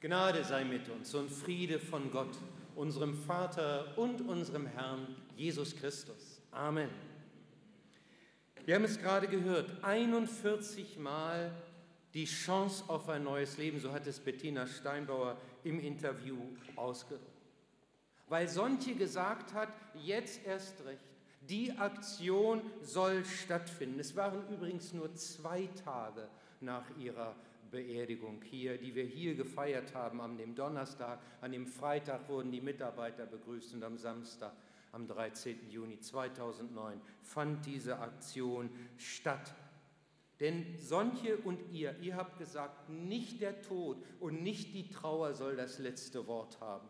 Gnade sei mit uns und Friede von Gott, unserem Vater und unserem Herrn Jesus Christus. Amen. Wir haben es gerade gehört, 41 Mal die Chance auf ein neues Leben, so hat es Bettina Steinbauer im Interview ausgedrückt. Weil Sontje gesagt hat, jetzt erst recht, die Aktion soll stattfinden. Es waren übrigens nur zwei Tage nach ihrer Beerdigung hier, die wir hier gefeiert haben, an dem Donnerstag, an dem Freitag wurden die Mitarbeiter begrüßt und am Samstag, am 13. Juni 2009, fand diese Aktion statt. Denn Sonche und ihr, ihr habt gesagt, nicht der Tod und nicht die Trauer soll das letzte Wort haben.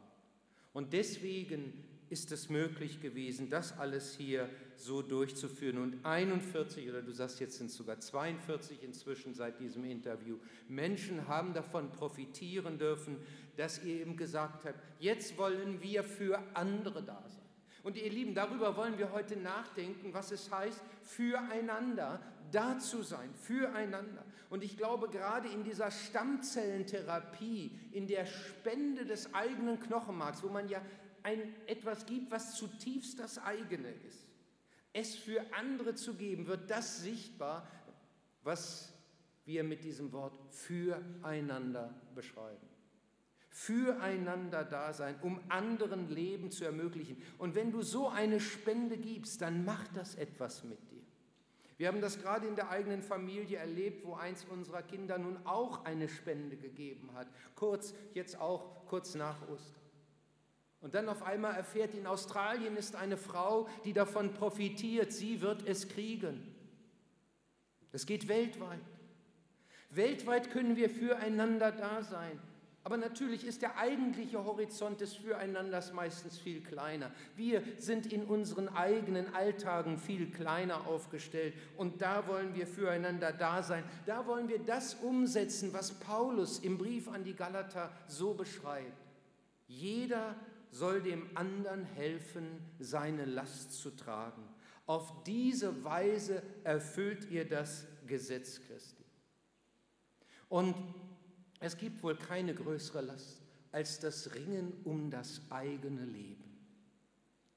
Und deswegen ist es möglich gewesen, das alles hier so durchzuführen. Und 41, oder du sagst jetzt sind es sogar 42 inzwischen seit diesem Interview, Menschen haben davon profitieren dürfen, dass ihr eben gesagt habt, jetzt wollen wir für andere da sein. Und ihr Lieben, darüber wollen wir heute nachdenken, was es heißt, füreinander da zu sein, füreinander. Und ich glaube, gerade in dieser Stammzellentherapie, in der Spende des eigenen Knochenmarks, wo man ja ein, etwas gibt, was zutiefst das eigene ist, es für andere zu geben, wird das sichtbar, was wir mit diesem Wort füreinander beschreiben. Füreinander da sein, um anderen Leben zu ermöglichen. Und wenn du so eine Spende gibst, dann macht das etwas mit dir. Wir haben das gerade in der eigenen Familie erlebt, wo eins unserer Kinder nun auch eine Spende gegeben hat. Kurz, jetzt auch kurz nach Ostern. Und dann auf einmal erfährt, in Australien ist eine Frau, die davon profitiert, sie wird es kriegen. Das geht weltweit. Weltweit können wir füreinander da sein. Aber natürlich ist der eigentliche Horizont des Füreinanders meistens viel kleiner. Wir sind in unseren eigenen Alltagen viel kleiner aufgestellt und da wollen wir füreinander da sein. Da wollen wir das umsetzen, was Paulus im Brief an die Galater so beschreibt. Jeder soll dem anderen helfen, seine Last zu tragen. Auf diese Weise erfüllt ihr das Gesetz Christi. Und es gibt wohl keine größere Last als das Ringen um das eigene Leben.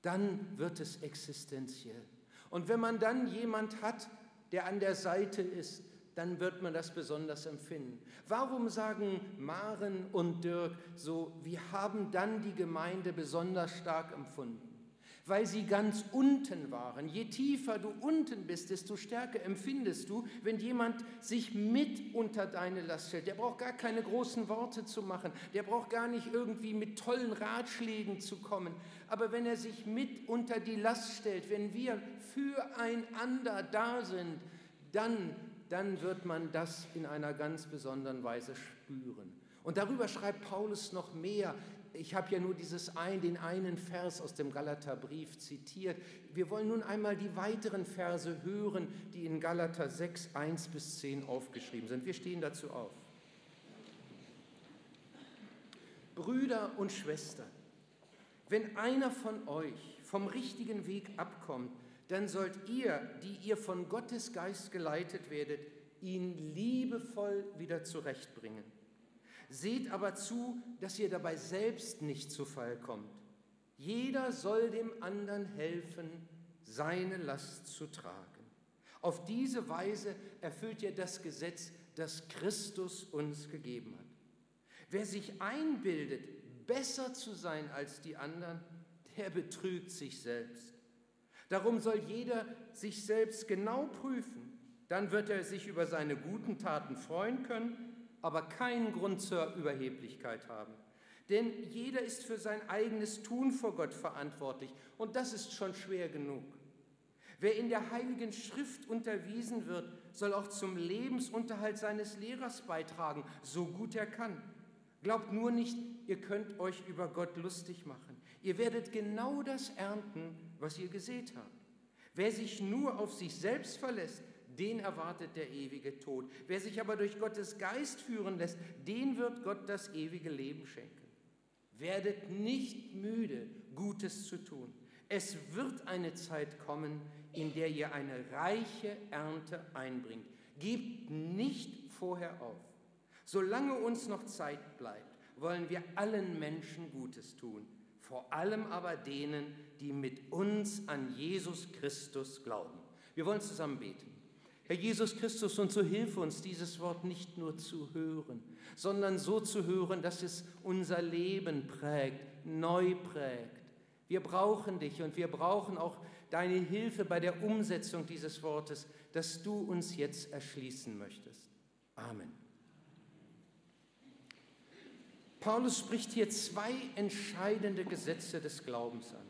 Dann wird es existenziell. Und wenn man dann jemand hat, der an der Seite ist, dann wird man das besonders empfinden. Warum sagen Maren und Dirk so, wir haben dann die Gemeinde besonders stark empfunden? Weil sie ganz unten waren. Je tiefer du unten bist, desto stärker empfindest du, wenn jemand sich mit unter deine Last stellt. Der braucht gar keine großen Worte zu machen. Der braucht gar nicht irgendwie mit tollen Ratschlägen zu kommen. Aber wenn er sich mit unter die Last stellt, wenn wir füreinander da sind, dann dann wird man das in einer ganz besonderen Weise spüren. Und darüber schreibt Paulus noch mehr. Ich habe ja nur dieses ein, den einen Vers aus dem Galaterbrief zitiert. Wir wollen nun einmal die weiteren Verse hören, die in Galater 6, 1 bis 10 aufgeschrieben sind. Wir stehen dazu auf. Brüder und Schwestern, wenn einer von euch vom richtigen Weg abkommt, dann sollt ihr, die ihr von Gottes Geist geleitet werdet, ihn liebevoll wieder zurechtbringen. Seht aber zu, dass ihr dabei selbst nicht zu Fall kommt. Jeder soll dem anderen helfen, seine Last zu tragen. Auf diese Weise erfüllt ihr das Gesetz, das Christus uns gegeben hat. Wer sich einbildet, besser zu sein als die anderen, der betrügt sich selbst. Darum soll jeder sich selbst genau prüfen. Dann wird er sich über seine guten Taten freuen können, aber keinen Grund zur Überheblichkeit haben. Denn jeder ist für sein eigenes Tun vor Gott verantwortlich und das ist schon schwer genug. Wer in der Heiligen Schrift unterwiesen wird, soll auch zum Lebensunterhalt seines Lehrers beitragen, so gut er kann. Glaubt nur nicht, ihr könnt euch über Gott lustig machen. Ihr werdet genau das ernten, was ihr gesät habt. Wer sich nur auf sich selbst verlässt, den erwartet der ewige Tod. Wer sich aber durch Gottes Geist führen lässt, den wird Gott das ewige Leben schenken. Werdet nicht müde, Gutes zu tun. Es wird eine Zeit kommen, in der ihr eine reiche Ernte einbringt. Gebt nicht vorher auf. Solange uns noch Zeit bleibt, wollen wir allen Menschen Gutes tun, vor allem aber denen, die mit uns an Jesus Christus glauben. Wir wollen zusammen beten. Herr Jesus Christus, und so hilfe uns, dieses Wort nicht nur zu hören, sondern so zu hören, dass es unser Leben prägt, neu prägt. Wir brauchen dich und wir brauchen auch deine Hilfe bei der Umsetzung dieses Wortes, das du uns jetzt erschließen möchtest. Amen. Paulus spricht hier zwei entscheidende Gesetze des Glaubens an.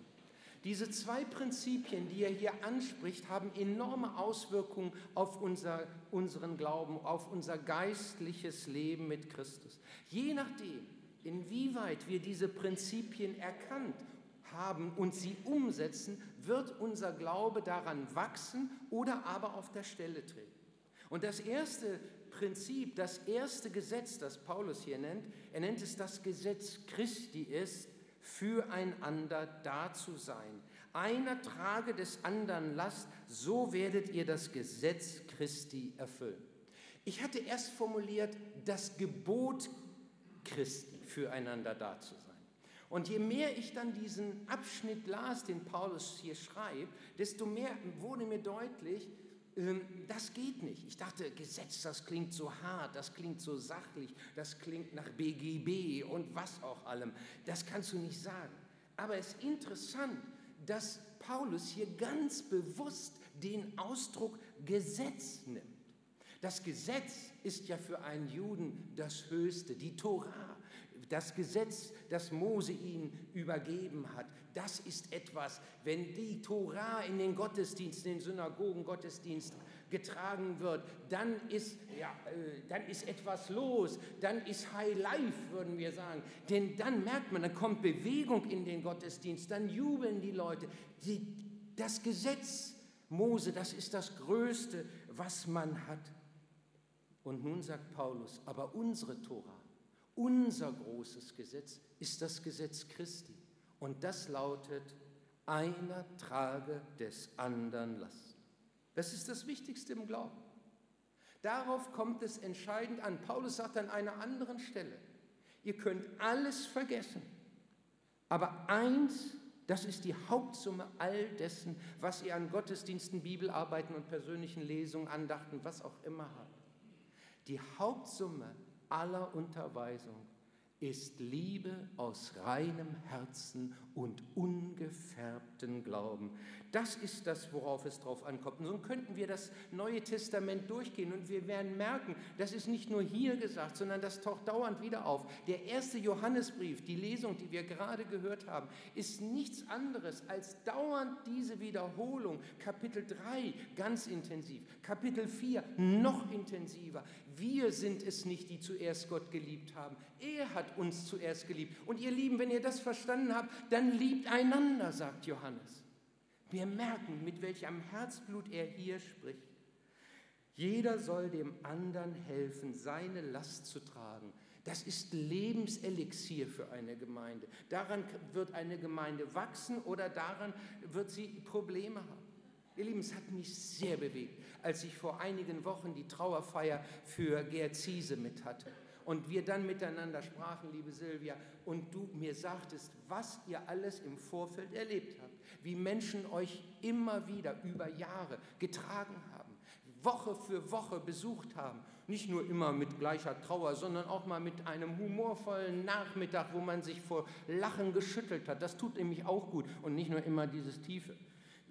Diese zwei Prinzipien, die er hier anspricht, haben enorme Auswirkungen auf unser, unseren Glauben, auf unser geistliches Leben mit Christus. Je nachdem, inwieweit wir diese Prinzipien erkannt haben und sie umsetzen, wird unser Glaube daran wachsen oder aber auf der Stelle treten. Und das erste Prinzip, das erste Gesetz, das Paulus hier nennt, er nennt es das Gesetz Christi ist, füreinander da zu sein. Einer trage des anderen Last, so werdet ihr das Gesetz Christi erfüllen. Ich hatte erst formuliert, das Gebot Christi füreinander da zu sein. Und je mehr ich dann diesen Abschnitt las, den Paulus hier schreibt, desto mehr wurde mir deutlich, das geht nicht. Ich dachte, Gesetz, das klingt so hart, das klingt so sachlich, das klingt nach BGB und was auch allem. Das kannst du nicht sagen. Aber es ist interessant, dass Paulus hier ganz bewusst den Ausdruck Gesetz nimmt. Das Gesetz ist ja für einen Juden das Höchste, die Torah. Das Gesetz, das Mose ihnen übergeben hat, das ist etwas, wenn die Tora in den Gottesdiensten, in den Synagogen Gottesdienst getragen wird, dann ist, ja, äh, dann ist etwas los, dann ist High Life, würden wir sagen. Denn dann merkt man, dann kommt Bewegung in den Gottesdienst, dann jubeln die Leute. Die, das Gesetz Mose, das ist das Größte, was man hat. Und nun sagt Paulus, aber unsere Tora, unser großes Gesetz ist das Gesetz Christi. Und das lautet, einer trage des anderen Last. Das ist das Wichtigste im Glauben. Darauf kommt es entscheidend an. Paulus sagt an einer anderen Stelle, ihr könnt alles vergessen, aber eins, das ist die Hauptsumme all dessen, was ihr an Gottesdiensten, Bibelarbeiten und persönlichen Lesungen, Andachten, was auch immer habt. Die Hauptsumme aller Unterweisung ist Liebe aus reinem Herzen und ungefärbten Glauben. Das ist das, worauf es drauf ankommt. Und so könnten wir das Neue Testament durchgehen und wir werden merken, das ist nicht nur hier gesagt, sondern das taucht dauernd wieder auf. Der erste Johannesbrief, die Lesung, die wir gerade gehört haben, ist nichts anderes als dauernd diese Wiederholung. Kapitel 3 ganz intensiv, Kapitel 4 noch intensiver. Wir sind es nicht, die zuerst Gott geliebt haben. Er hat uns zuerst geliebt. Und ihr Lieben, wenn ihr das verstanden habt, dann liebt einander, sagt Johannes. Wir merken, mit welchem Herzblut er hier spricht. Jeder soll dem anderen helfen, seine Last zu tragen. Das ist Lebenselixier für eine Gemeinde. Daran wird eine Gemeinde wachsen oder daran wird sie Probleme haben. Ihr Lieben, es hat mich sehr bewegt, als ich vor einigen Wochen die Trauerfeier für Gerd Ziese mit hatte. Und wir dann miteinander sprachen, liebe Silvia, und du mir sagtest, was ihr alles im Vorfeld erlebt habt, wie Menschen euch immer wieder über Jahre getragen haben, Woche für Woche besucht haben. Nicht nur immer mit gleicher Trauer, sondern auch mal mit einem humorvollen Nachmittag, wo man sich vor Lachen geschüttelt hat. Das tut nämlich auch gut und nicht nur immer dieses Tiefe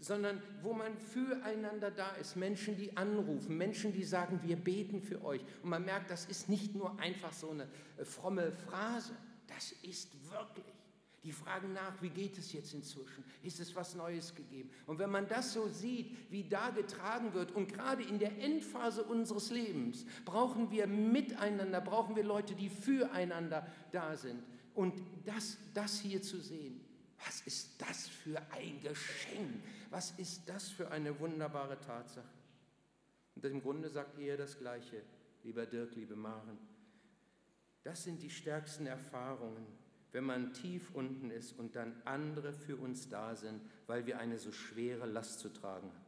sondern wo man füreinander da ist. Menschen, die anrufen, Menschen, die sagen, wir beten für euch. Und man merkt, das ist nicht nur einfach so eine fromme Phrase, das ist wirklich. Die fragen nach, wie geht es jetzt inzwischen? Ist es was Neues gegeben? Und wenn man das so sieht, wie da getragen wird, und gerade in der Endphase unseres Lebens, brauchen wir miteinander, brauchen wir Leute, die füreinander da sind. Und das, das hier zu sehen, was ist das für ein Geschenk? Was ist das für eine wunderbare Tatsache? Und im Grunde sagt er das Gleiche, lieber Dirk, liebe Maren. Das sind die stärksten Erfahrungen, wenn man tief unten ist und dann andere für uns da sind, weil wir eine so schwere Last zu tragen haben.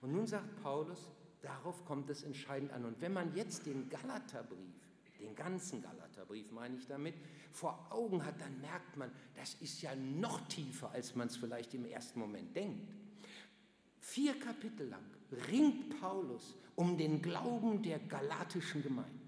Und nun sagt Paulus, darauf kommt es entscheidend an. Und wenn man jetzt den Galaterbrief den ganzen Galaterbrief meine ich damit, vor Augen hat, dann merkt man, das ist ja noch tiefer, als man es vielleicht im ersten Moment denkt. Vier Kapitel lang ringt Paulus um den Glauben der galatischen Gemeinde.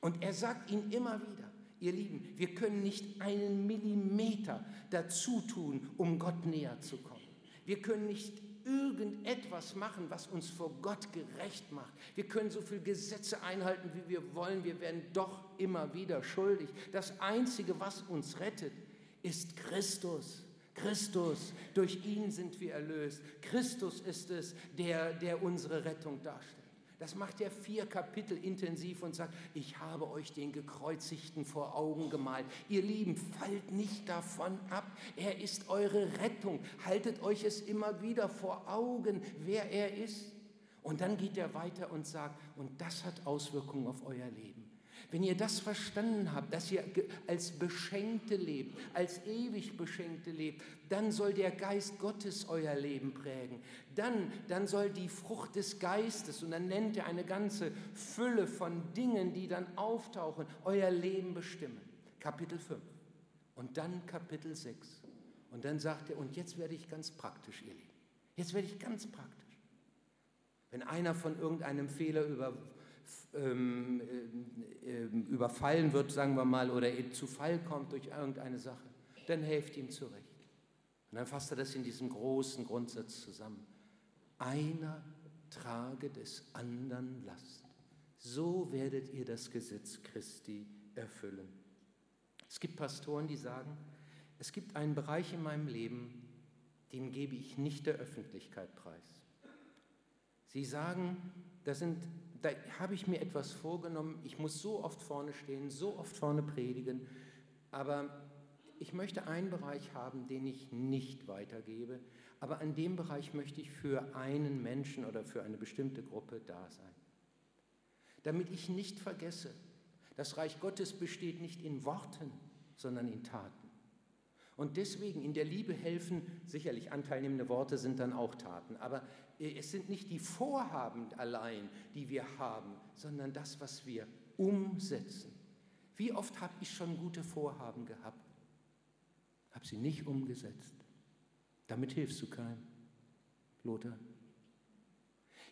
Und er sagt ihnen immer wieder, ihr Lieben, wir können nicht einen Millimeter dazu tun, um Gott näher zu kommen. Wir können nicht irgendetwas machen, was uns vor Gott gerecht macht. Wir können so viele Gesetze einhalten, wie wir wollen. Wir werden doch immer wieder schuldig. Das Einzige, was uns rettet, ist Christus. Christus, durch ihn sind wir erlöst. Christus ist es, der, der unsere Rettung darstellt. Das macht er vier Kapitel intensiv und sagt, ich habe euch den Gekreuzigten vor Augen gemalt. Ihr Lieben, fallt nicht davon ab. Er ist eure Rettung. Haltet euch es immer wieder vor Augen, wer er ist. Und dann geht er weiter und sagt, und das hat Auswirkungen auf euer Leben. Wenn ihr das verstanden habt, dass ihr als Beschenkte lebt, als ewig Beschenkte lebt, dann soll der Geist Gottes euer Leben prägen. Dann, dann soll die Frucht des Geistes, und dann nennt er eine ganze Fülle von Dingen, die dann auftauchen, euer Leben bestimmen. Kapitel 5 und dann Kapitel 6. Und dann sagt er, und jetzt werde ich ganz praktisch, ihr Lieben. Jetzt werde ich ganz praktisch. Wenn einer von irgendeinem Fehler über, ähm, äh, ähm, überfallen wird, sagen wir mal, oder zu Fall kommt durch irgendeine Sache, dann helft ihm zurecht. Und dann fasst er das in diesem großen Grundsatz zusammen. Einer trage des anderen Last. So werdet ihr das Gesetz Christi erfüllen. Es gibt Pastoren, die sagen, es gibt einen Bereich in meinem Leben, den gebe ich nicht der Öffentlichkeit preis. Sie sagen, da sind da habe ich mir etwas vorgenommen, ich muss so oft vorne stehen, so oft vorne predigen, aber ich möchte einen Bereich haben, den ich nicht weitergebe, aber an dem Bereich möchte ich für einen Menschen oder für eine bestimmte Gruppe da sein. Damit ich nicht vergesse, das Reich Gottes besteht nicht in Worten, sondern in Taten. Und deswegen in der Liebe helfen, sicherlich anteilnehmende Worte sind dann auch Taten, aber äh, es sind nicht die Vorhaben allein, die wir haben, sondern das, was wir umsetzen. Wie oft habe ich schon gute Vorhaben gehabt, habe sie nicht umgesetzt. Damit hilfst du keinem, Lothar.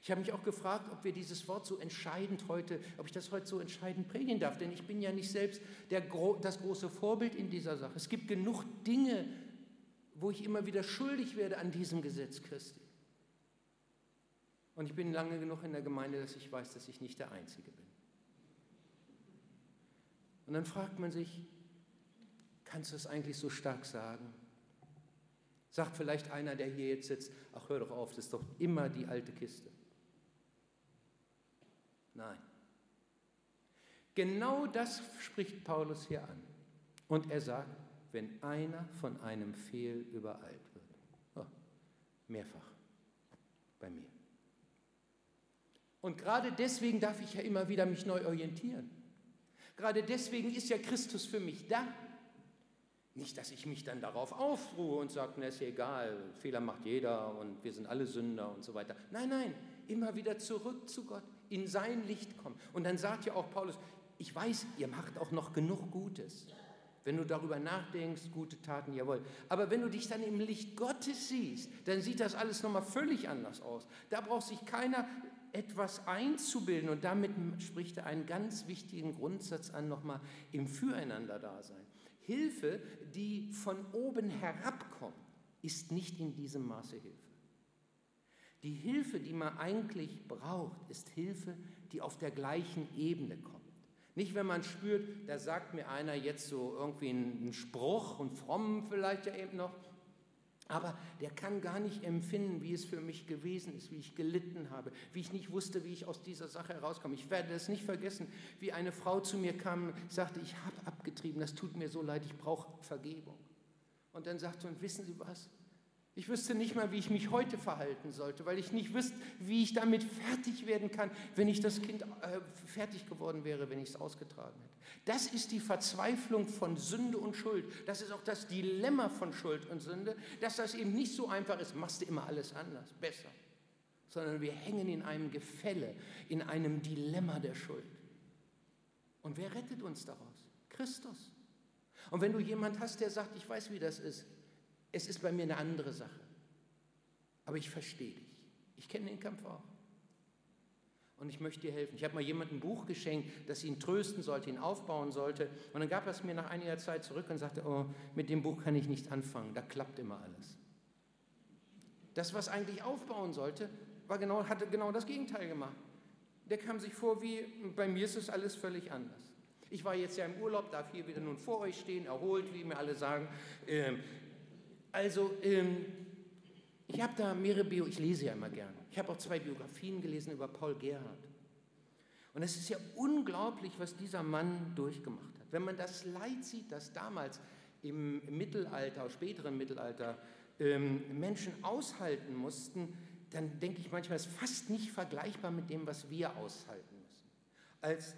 Ich habe mich auch gefragt, ob wir dieses Wort so entscheidend heute, ob ich das heute so entscheidend predigen darf, denn ich bin ja nicht selbst der, das große Vorbild in dieser Sache. Es gibt genug Dinge, wo ich immer wieder schuldig werde an diesem Gesetz Christi. Und ich bin lange genug in der Gemeinde, dass ich weiß, dass ich nicht der Einzige bin. Und dann fragt man sich, kannst du es eigentlich so stark sagen? Sagt vielleicht einer, der hier jetzt sitzt, ach hör doch auf, das ist doch immer die alte Kiste. Nein. Genau das spricht Paulus hier an. Und er sagt, wenn einer von einem Fehl übereilt wird. Oh, mehrfach bei mir. Und gerade deswegen darf ich ja immer wieder mich neu orientieren. Gerade deswegen ist ja Christus für mich da. Nicht, dass ich mich dann darauf aufruhe und sage, na ist ja egal, Fehler macht jeder und wir sind alle Sünder und so weiter. Nein, nein, immer wieder zurück zu Gott, in sein Licht kommen. Und dann sagt ja auch Paulus, ich weiß, ihr macht auch noch genug Gutes. Wenn du darüber nachdenkst, gute Taten, jawohl. Aber wenn du dich dann im Licht Gottes siehst, dann sieht das alles nochmal völlig anders aus. Da braucht sich keiner etwas einzubilden. Und damit spricht er einen ganz wichtigen Grundsatz an, nochmal im Füreinander-Dasein. Hilfe, die von oben herabkommt, ist nicht in diesem Maße Hilfe. Die Hilfe, die man eigentlich braucht, ist Hilfe, die auf der gleichen Ebene kommt. Nicht, wenn man spürt, da sagt mir einer jetzt so irgendwie einen Spruch und fromm vielleicht ja eben noch, aber der kann gar nicht empfinden, wie es für mich gewesen ist, wie ich gelitten habe, wie ich nicht wusste, wie ich aus dieser Sache herauskomme. Ich werde das nicht vergessen, wie eine Frau zu mir kam und sagte, ich habe abgetrieben, das tut mir so leid, ich brauche Vergebung. Und dann sagte, und wissen Sie was? Ich wüsste nicht mal, wie ich mich heute verhalten sollte, weil ich nicht wüsste, wie ich damit fertig werden kann, wenn ich das Kind äh, fertig geworden wäre, wenn ich es ausgetragen hätte. Das ist die Verzweiflung von Sünde und Schuld. Das ist auch das Dilemma von Schuld und Sünde, dass das eben nicht so einfach ist, machst du immer alles anders, besser, sondern wir hängen in einem Gefälle, in einem Dilemma der Schuld. Und wer rettet uns daraus? Christus. Und wenn du jemand hast, der sagt, ich weiß, wie das ist, es ist bei mir eine andere Sache. Aber ich verstehe dich. Ich kenne den Kampf auch. Und ich möchte dir helfen. Ich habe mal jemandem ein Buch geschenkt, das ihn trösten sollte, ihn aufbauen sollte. Und dann gab er es mir nach einiger Zeit zurück und sagte, oh, mit dem Buch kann ich nichts anfangen, da klappt immer alles. Das, was eigentlich aufbauen sollte, war genau, hatte genau das Gegenteil gemacht. Der kam sich vor wie, bei mir ist es alles völlig anders. Ich war jetzt ja im Urlaub, darf hier wieder nun vor euch stehen, erholt, wie mir alle sagen. Ähm, also, ähm, ich habe da mehrere Bio, ich lese ja immer gern. Ich habe auch zwei Biografien gelesen über Paul Gerhardt. Und es ist ja unglaublich, was dieser Mann durchgemacht hat. Wenn man das Leid sieht, das damals im Mittelalter, späteren Mittelalter, ähm, Menschen aushalten mussten, dann denke ich manchmal, es ist fast nicht vergleichbar mit dem, was wir aushalten müssen. Als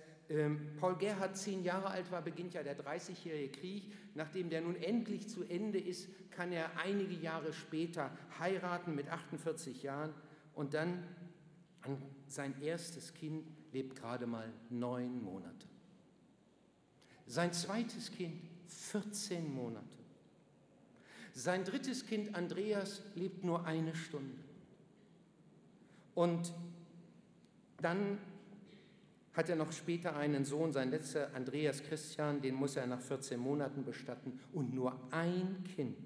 Paul Gerhard zehn Jahre alt war, beginnt ja der 30-jährige Krieg. Nachdem der nun endlich zu Ende ist, kann er einige Jahre später heiraten mit 48 Jahren und dann sein erstes Kind lebt gerade mal neun Monate. Sein zweites Kind 14 Monate. Sein drittes Kind Andreas lebt nur eine Stunde. Und dann hat er noch später einen Sohn, sein letzter Andreas Christian, den muss er nach 14 Monaten bestatten. Und nur ein Kind,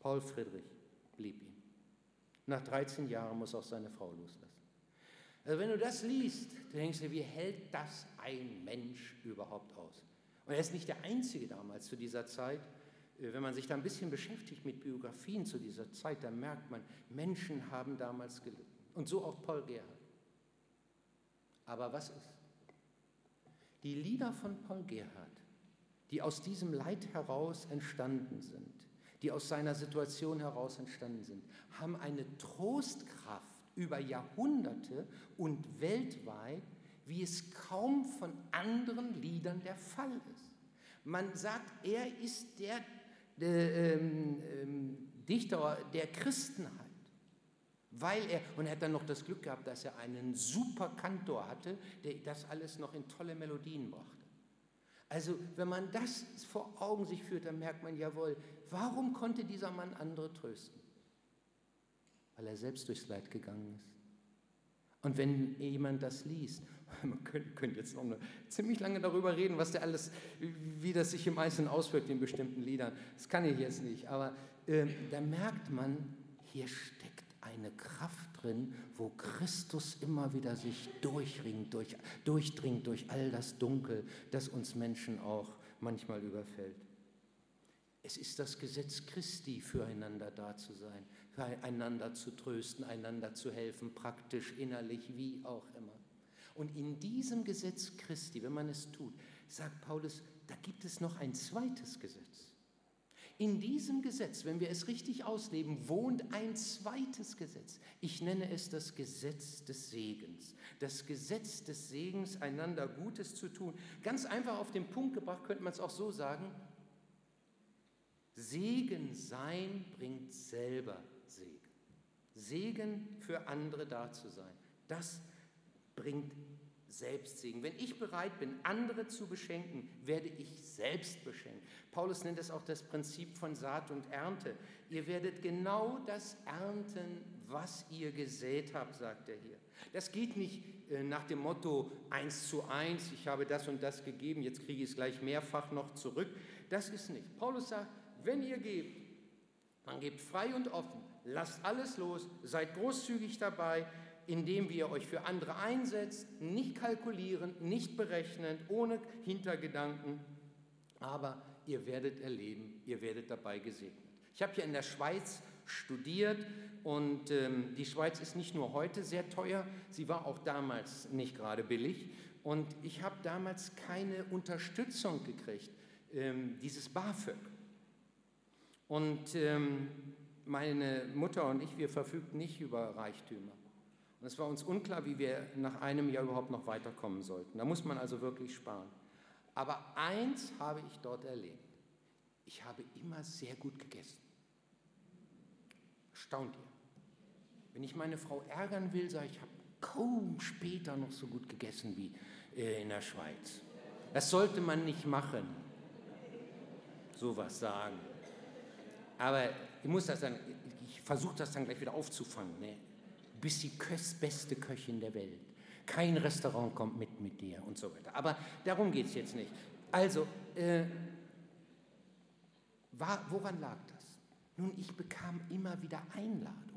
Paul Friedrich, blieb ihm. Nach 13 Jahren muss auch seine Frau loslassen. Also wenn du das liest, denkst du, wie hält das ein Mensch überhaupt aus? Und er ist nicht der Einzige damals zu dieser Zeit. Äh, wenn man sich da ein bisschen beschäftigt mit Biografien zu dieser Zeit, dann merkt man, Menschen haben damals gelitten. Und so auch Paul Gerhard. Aber was ist? Die Lieder von Paul Gerhard, die aus diesem Leid heraus entstanden sind, die aus seiner Situation heraus entstanden sind, haben eine Trostkraft über Jahrhunderte und weltweit, wie es kaum von anderen Liedern der Fall ist. Man sagt, er ist der, der ähm, ähm, Dichter der Christenheit weil er, und er hat dann noch das Glück gehabt, dass er einen super Kantor hatte, der das alles noch in tolle Melodien brachte. Also wenn man das vor Augen sich führt, dann merkt man, jawohl, warum konnte dieser Mann andere trösten? Weil er selbst durchs Leid gegangen ist. Und wenn jemand das liest, man könnte, könnte jetzt noch ziemlich lange darüber reden, was der alles, wie das sich im Einzelnen auswirkt in bestimmten Liedern. Das kann ich jetzt nicht, aber äh, da merkt man, hier steckt eine Kraft drin, wo Christus immer wieder sich durchringt, durch, durchdringt durch all das Dunkel, das uns Menschen auch manchmal überfällt. Es ist das Gesetz Christi, füreinander da zu sein, einander zu trösten, einander zu helfen, praktisch, innerlich, wie auch immer. Und in diesem Gesetz Christi, wenn man es tut, sagt Paulus, da gibt es noch ein zweites Gesetz. In diesem Gesetz, wenn wir es richtig ausleben, wohnt ein zweites Gesetz. Ich nenne es das Gesetz des Segens. Das Gesetz des Segens, einander Gutes zu tun. Ganz einfach auf den Punkt gebracht könnte man es auch so sagen. Segen sein bringt selber Segen. Segen für andere da zu sein. Das bringt Selbstsegen. Wenn ich bereit bin, andere zu beschenken, werde ich selbst beschenkt. Paulus nennt es auch das Prinzip von Saat und Ernte. Ihr werdet genau das ernten, was ihr gesät habt, sagt er hier. Das geht nicht äh, nach dem Motto eins zu eins, ich habe das und das gegeben, jetzt kriege ich es gleich mehrfach noch zurück. Das ist nicht. Paulus sagt, wenn ihr gebt, dann gebt frei und offen, lasst alles los, seid großzügig dabei, indem ihr euch für andere einsetzt, nicht kalkulieren, nicht berechnen, ohne Hintergedanken, aber ihr werdet erleben, ihr werdet dabei gesegnet. Ich habe hier in der Schweiz studiert und ähm, die Schweiz ist nicht nur heute sehr teuer, sie war auch damals nicht gerade billig und ich habe damals keine Unterstützung gekriegt, ähm, dieses BAföG. Und ähm, meine Mutter und ich, wir verfügten nicht über Reichtümer. Und es war uns unklar, wie wir nach einem Jahr überhaupt noch weiterkommen sollten. Da muss man also wirklich sparen. Aber eins habe ich dort erlebt. Ich habe immer sehr gut gegessen. Staunt ihr? Wenn ich meine Frau ärgern will, sage ich, ich habe kaum später noch so gut gegessen wie äh, in der Schweiz. Das sollte man nicht machen. Sowas sagen. Aber ich muss das dann, ich versuche das dann gleich wieder aufzufangen. Ne? Bist die beste Köchin der Welt. Kein Restaurant kommt mit mit dir und so weiter. Aber darum geht es jetzt nicht. Also, äh, war, woran lag das? Nun, ich bekam immer wieder Einladungen.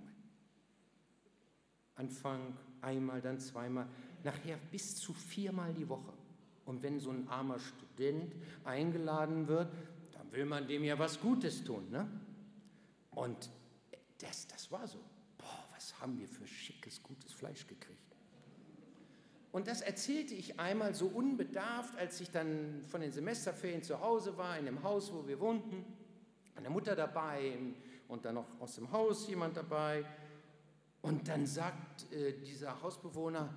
Anfang einmal, dann zweimal, nachher bis zu viermal die Woche. Und wenn so ein armer Student eingeladen wird, dann will man dem ja was Gutes tun. Ne? Und das, das war so. Was haben wir für schickes, gutes Fleisch gekriegt. Und das erzählte ich einmal so unbedarft, als ich dann von den Semesterferien zu Hause war, in dem Haus, wo wir wohnten. Meine Mutter dabei und dann noch aus dem Haus jemand dabei. Und dann sagt äh, dieser Hausbewohner,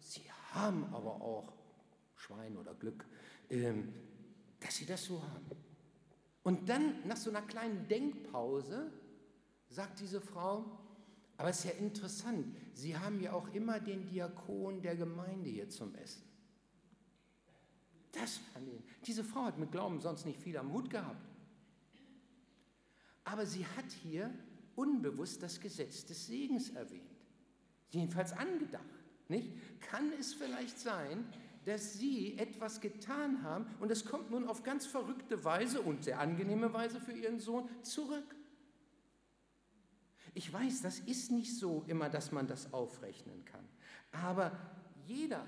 Sie haben aber auch Schwein oder Glück, ähm, dass Sie das so haben. Und dann, nach so einer kleinen Denkpause, sagt diese Frau, aber es ist ja interessant, Sie haben ja auch immer den Diakon der Gemeinde hier zum Essen. Das fand ich. Diese Frau hat mit Glauben sonst nicht viel am Hut gehabt. Aber sie hat hier unbewusst das Gesetz des Segens erwähnt. Jedenfalls angedacht. Nicht? Kann es vielleicht sein, dass sie etwas getan haben und es kommt nun auf ganz verrückte Weise und sehr angenehme Weise für ihren Sohn zurück? Ich weiß, das ist nicht so immer, dass man das aufrechnen kann. Aber jeder,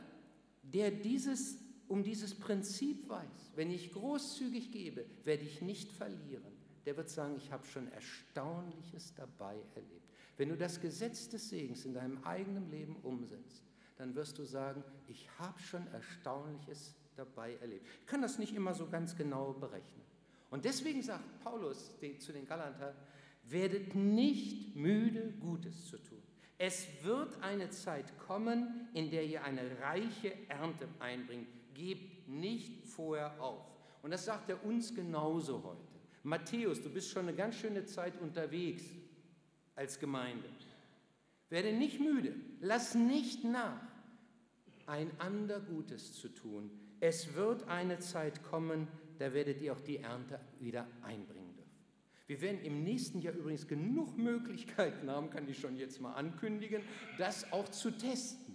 der dieses, um dieses Prinzip weiß, wenn ich großzügig gebe, werde ich nicht verlieren der wird sagen, ich habe schon Erstaunliches dabei erlebt. Wenn du das Gesetz des Segens in deinem eigenen Leben umsetzt, dann wirst du sagen, ich habe schon Erstaunliches dabei erlebt. Ich kann das nicht immer so ganz genau berechnen. Und deswegen sagt Paulus zu den Galatern, werdet nicht müde, Gutes zu tun. Es wird eine Zeit kommen, in der ihr eine reiche Ernte einbringt. Gebt nicht vorher auf. Und das sagt er uns genauso heute. Matthäus, du bist schon eine ganz schöne Zeit unterwegs als Gemeinde. Werde nicht müde, lass nicht nach, einander Gutes zu tun. Es wird eine Zeit kommen, da werdet ihr auch die Ernte wieder einbringen. Wir werden im nächsten Jahr übrigens genug Möglichkeiten haben, kann ich schon jetzt mal ankündigen, das auch zu testen,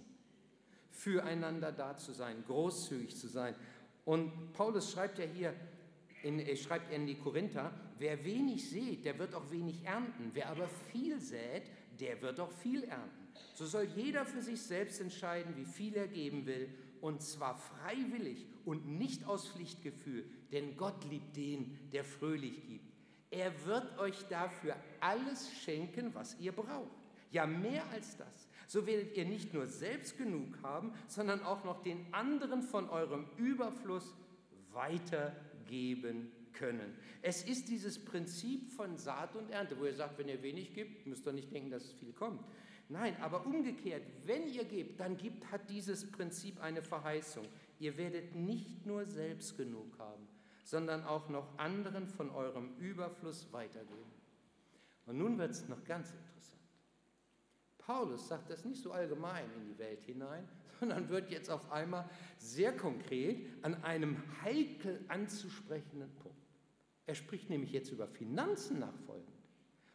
füreinander da zu sein, großzügig zu sein. Und Paulus schreibt ja hier, in, äh, schreibt er in die Korinther, wer wenig sät, der wird auch wenig ernten. Wer aber viel sät, der wird auch viel ernten. So soll jeder für sich selbst entscheiden, wie viel er geben will, und zwar freiwillig und nicht aus Pflichtgefühl, denn Gott liebt den, der fröhlich gibt. Er wird euch dafür alles schenken, was ihr braucht. Ja, mehr als das. So werdet ihr nicht nur selbst genug haben, sondern auch noch den anderen von eurem Überfluss weitergeben geben können. Es ist dieses Prinzip von Saat und Ernte, wo ihr sagt, wenn ihr wenig gibt, müsst ihr nicht denken, dass es viel kommt. Nein, aber umgekehrt, wenn ihr gebt, dann gibt, hat dieses Prinzip eine Verheißung. Ihr werdet nicht nur selbst genug haben, sondern auch noch anderen von eurem Überfluss weitergeben. Und nun wird es noch ganz interessant. Paulus sagt das nicht so allgemein in die Welt hinein, sondern wird jetzt auf einmal sehr konkret an einem heikel anzusprechenden Punkt. Er spricht nämlich jetzt über Finanzen nachfolgend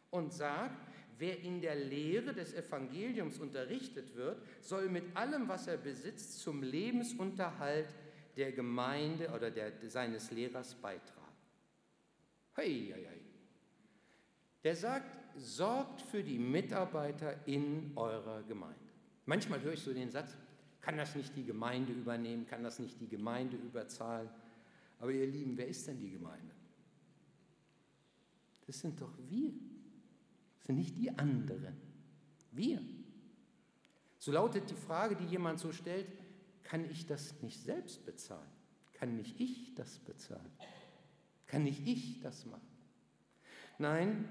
und sagt, wer in der Lehre des Evangeliums unterrichtet wird, soll mit allem, was er besitzt, zum Lebensunterhalt der Gemeinde oder der, seines Lehrers beitragen. Hei, hei, hei. Der sagt, sorgt für die Mitarbeiter in eurer Gemeinde. Manchmal höre ich so den Satz, kann das nicht die Gemeinde übernehmen? Kann das nicht die Gemeinde überzahlen? Aber ihr Lieben, wer ist denn die Gemeinde? Das sind doch wir. Das sind nicht die anderen. Wir. So lautet die Frage, die jemand so stellt, kann ich das nicht selbst bezahlen? Kann nicht ich das bezahlen? Kann nicht ich das machen? Nein,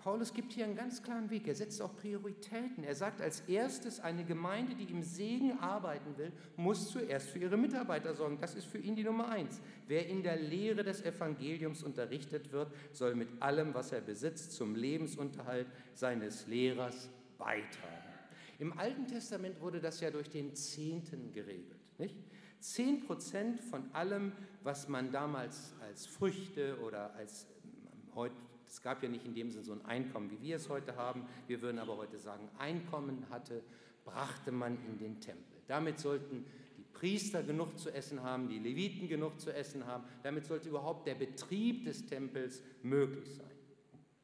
Paulus gibt hier einen ganz klaren Weg. Er setzt auch Prioritäten. Er sagt als erstes, eine Gemeinde, die im Segen arbeiten will, muss zuerst für ihre Mitarbeiter sorgen. Das ist für ihn die Nummer eins. Wer in der Lehre des Evangeliums unterrichtet wird, soll mit allem, was er besitzt, zum Lebensunterhalt seines Lehrers beitragen. Im Alten Testament wurde das ja durch den Zehnten geregelt. Nicht? Zehn Prozent von allem, was man damals als Früchte oder als ähm, heute, es gab ja nicht in dem Sinne so ein Einkommen, wie wir es heute haben, wir würden aber heute sagen, Einkommen hatte, brachte man in den Tempel. Damit sollten die Priester genug zu essen haben, die Leviten genug zu essen haben, damit sollte überhaupt der Betrieb des Tempels möglich sein.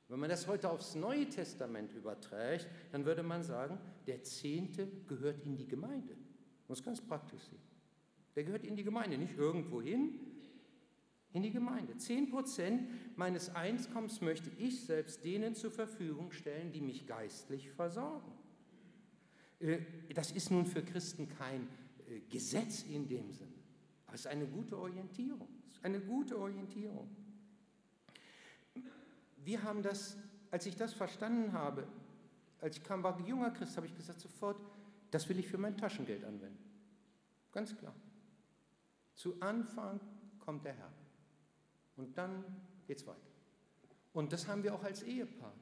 Wenn man das heute aufs Neue Testament überträgt, dann würde man sagen, der Zehnte gehört in die Gemeinde. Muss ganz praktisch sehen. Der gehört in die Gemeinde, nicht irgendwo hin, in die Gemeinde. Zehn Prozent meines Einkommens möchte ich selbst denen zur Verfügung stellen, die mich geistlich versorgen. Äh, das ist nun für Christen kein äh, Gesetz in dem Sinne, aber es ist eine gute Orientierung. Es ist eine gute Orientierung. Wir haben das, als ich das verstanden habe, als ich kam, war junger Christ, habe ich gesagt sofort, das will ich für mein Taschengeld anwenden. Ganz klar. Zu Anfang kommt der Herr. Und dann geht es weiter. Und das haben wir auch als Ehepaar.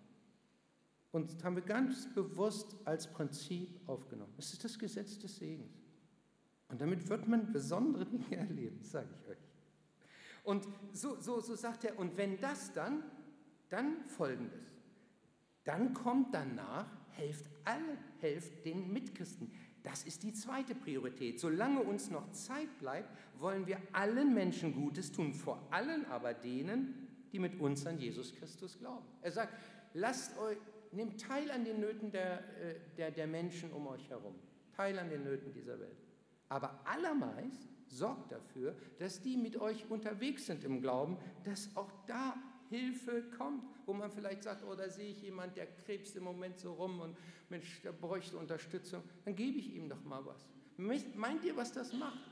Und haben wir ganz bewusst als Prinzip aufgenommen. Es ist das Gesetz des Segens. Und damit wird man besondere Dinge erleben, sage ich euch. Und so, so, so sagt er, und wenn das dann, dann folgendes. Dann kommt danach, helft allen, helft den Mitchristen. Das ist die zweite Priorität. Solange uns noch Zeit bleibt, wollen wir allen Menschen Gutes tun, vor allem aber denen, die mit uns an Jesus Christus glauben. Er sagt, lasst euch, nehmt teil an den Nöten der, äh, der, der Menschen um euch herum, teil an den Nöten dieser Welt. Aber allermeist sorgt dafür, dass die mit euch unterwegs sind im Glauben, dass auch da Hilfe kommt, wo man vielleicht sagt, oh, da sehe ich jemand, der krebst im Moment so rum und Mensch, der bräuchte Unterstützung, dann gebe ich ihm doch mal was. Meint ihr, was das macht?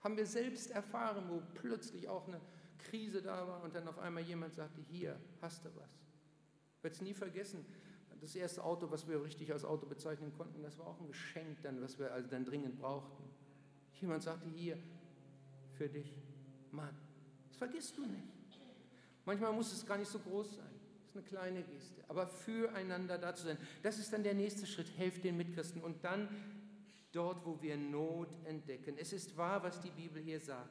Haben wir selbst erfahren, wo plötzlich auch eine Krise da war und dann auf einmal jemand sagte, hier, hast du was. Ich werde es nie vergessen. Das erste Auto, was wir richtig als Auto bezeichnen konnten, das war auch ein Geschenk, dann, was wir also dann dringend brauchten. Jemand sagte, hier, für dich, Mann, das vergisst du nicht. Manchmal muss es gar nicht so groß sein. Das ist eine kleine Geste. Aber füreinander da zu sein, das ist dann der nächste Schritt. Helft den Mitchristen. Und dann dort, wo wir Not entdecken. Es ist wahr, was die Bibel hier sagt.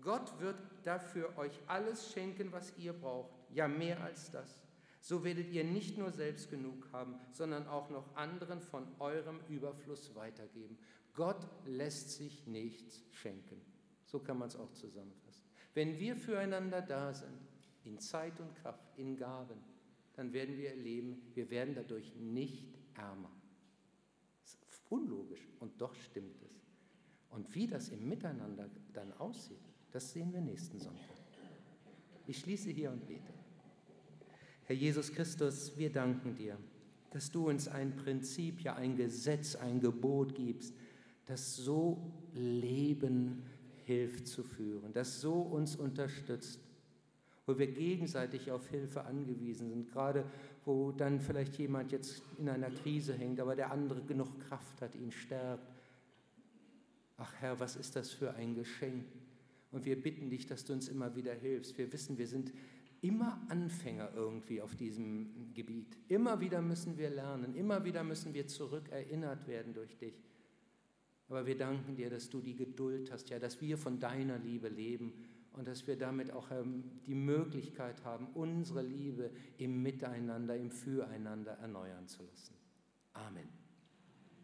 Gott wird dafür euch alles schenken, was ihr braucht. Ja, mehr als das. So werdet ihr nicht nur selbst genug haben, sondern auch noch anderen von eurem Überfluss weitergeben. Gott lässt sich nichts schenken. So kann man es auch zusammenfassen. Wenn wir füreinander da sind, in Zeit und Kraft, in Gaben, dann werden wir erleben, wir werden dadurch nicht ärmer. Das ist unlogisch und doch stimmt es. Und wie das im Miteinander dann aussieht, das sehen wir nächsten Sonntag. Ich schließe hier und bete. Herr Jesus Christus, wir danken dir, dass du uns ein Prinzip, ja ein Gesetz, ein Gebot gibst, das so Leben hilft zu führen, das so uns unterstützt, wo wir gegenseitig auf Hilfe angewiesen sind, gerade wo dann vielleicht jemand jetzt in einer Krise hängt, aber der andere genug Kraft hat, ihn stärkt. Ach Herr, was ist das für ein Geschenk? Und wir bitten dich, dass du uns immer wieder hilfst. Wir wissen, wir sind immer Anfänger irgendwie auf diesem Gebiet. Immer wieder müssen wir lernen, immer wieder müssen wir zurückerinnert werden durch dich. Aber wir danken dir, dass du die Geduld hast, ja, dass wir von deiner Liebe leben und dass wir damit auch ähm, die Möglichkeit haben, unsere Liebe im Miteinander, im Füreinander erneuern zu lassen. Amen.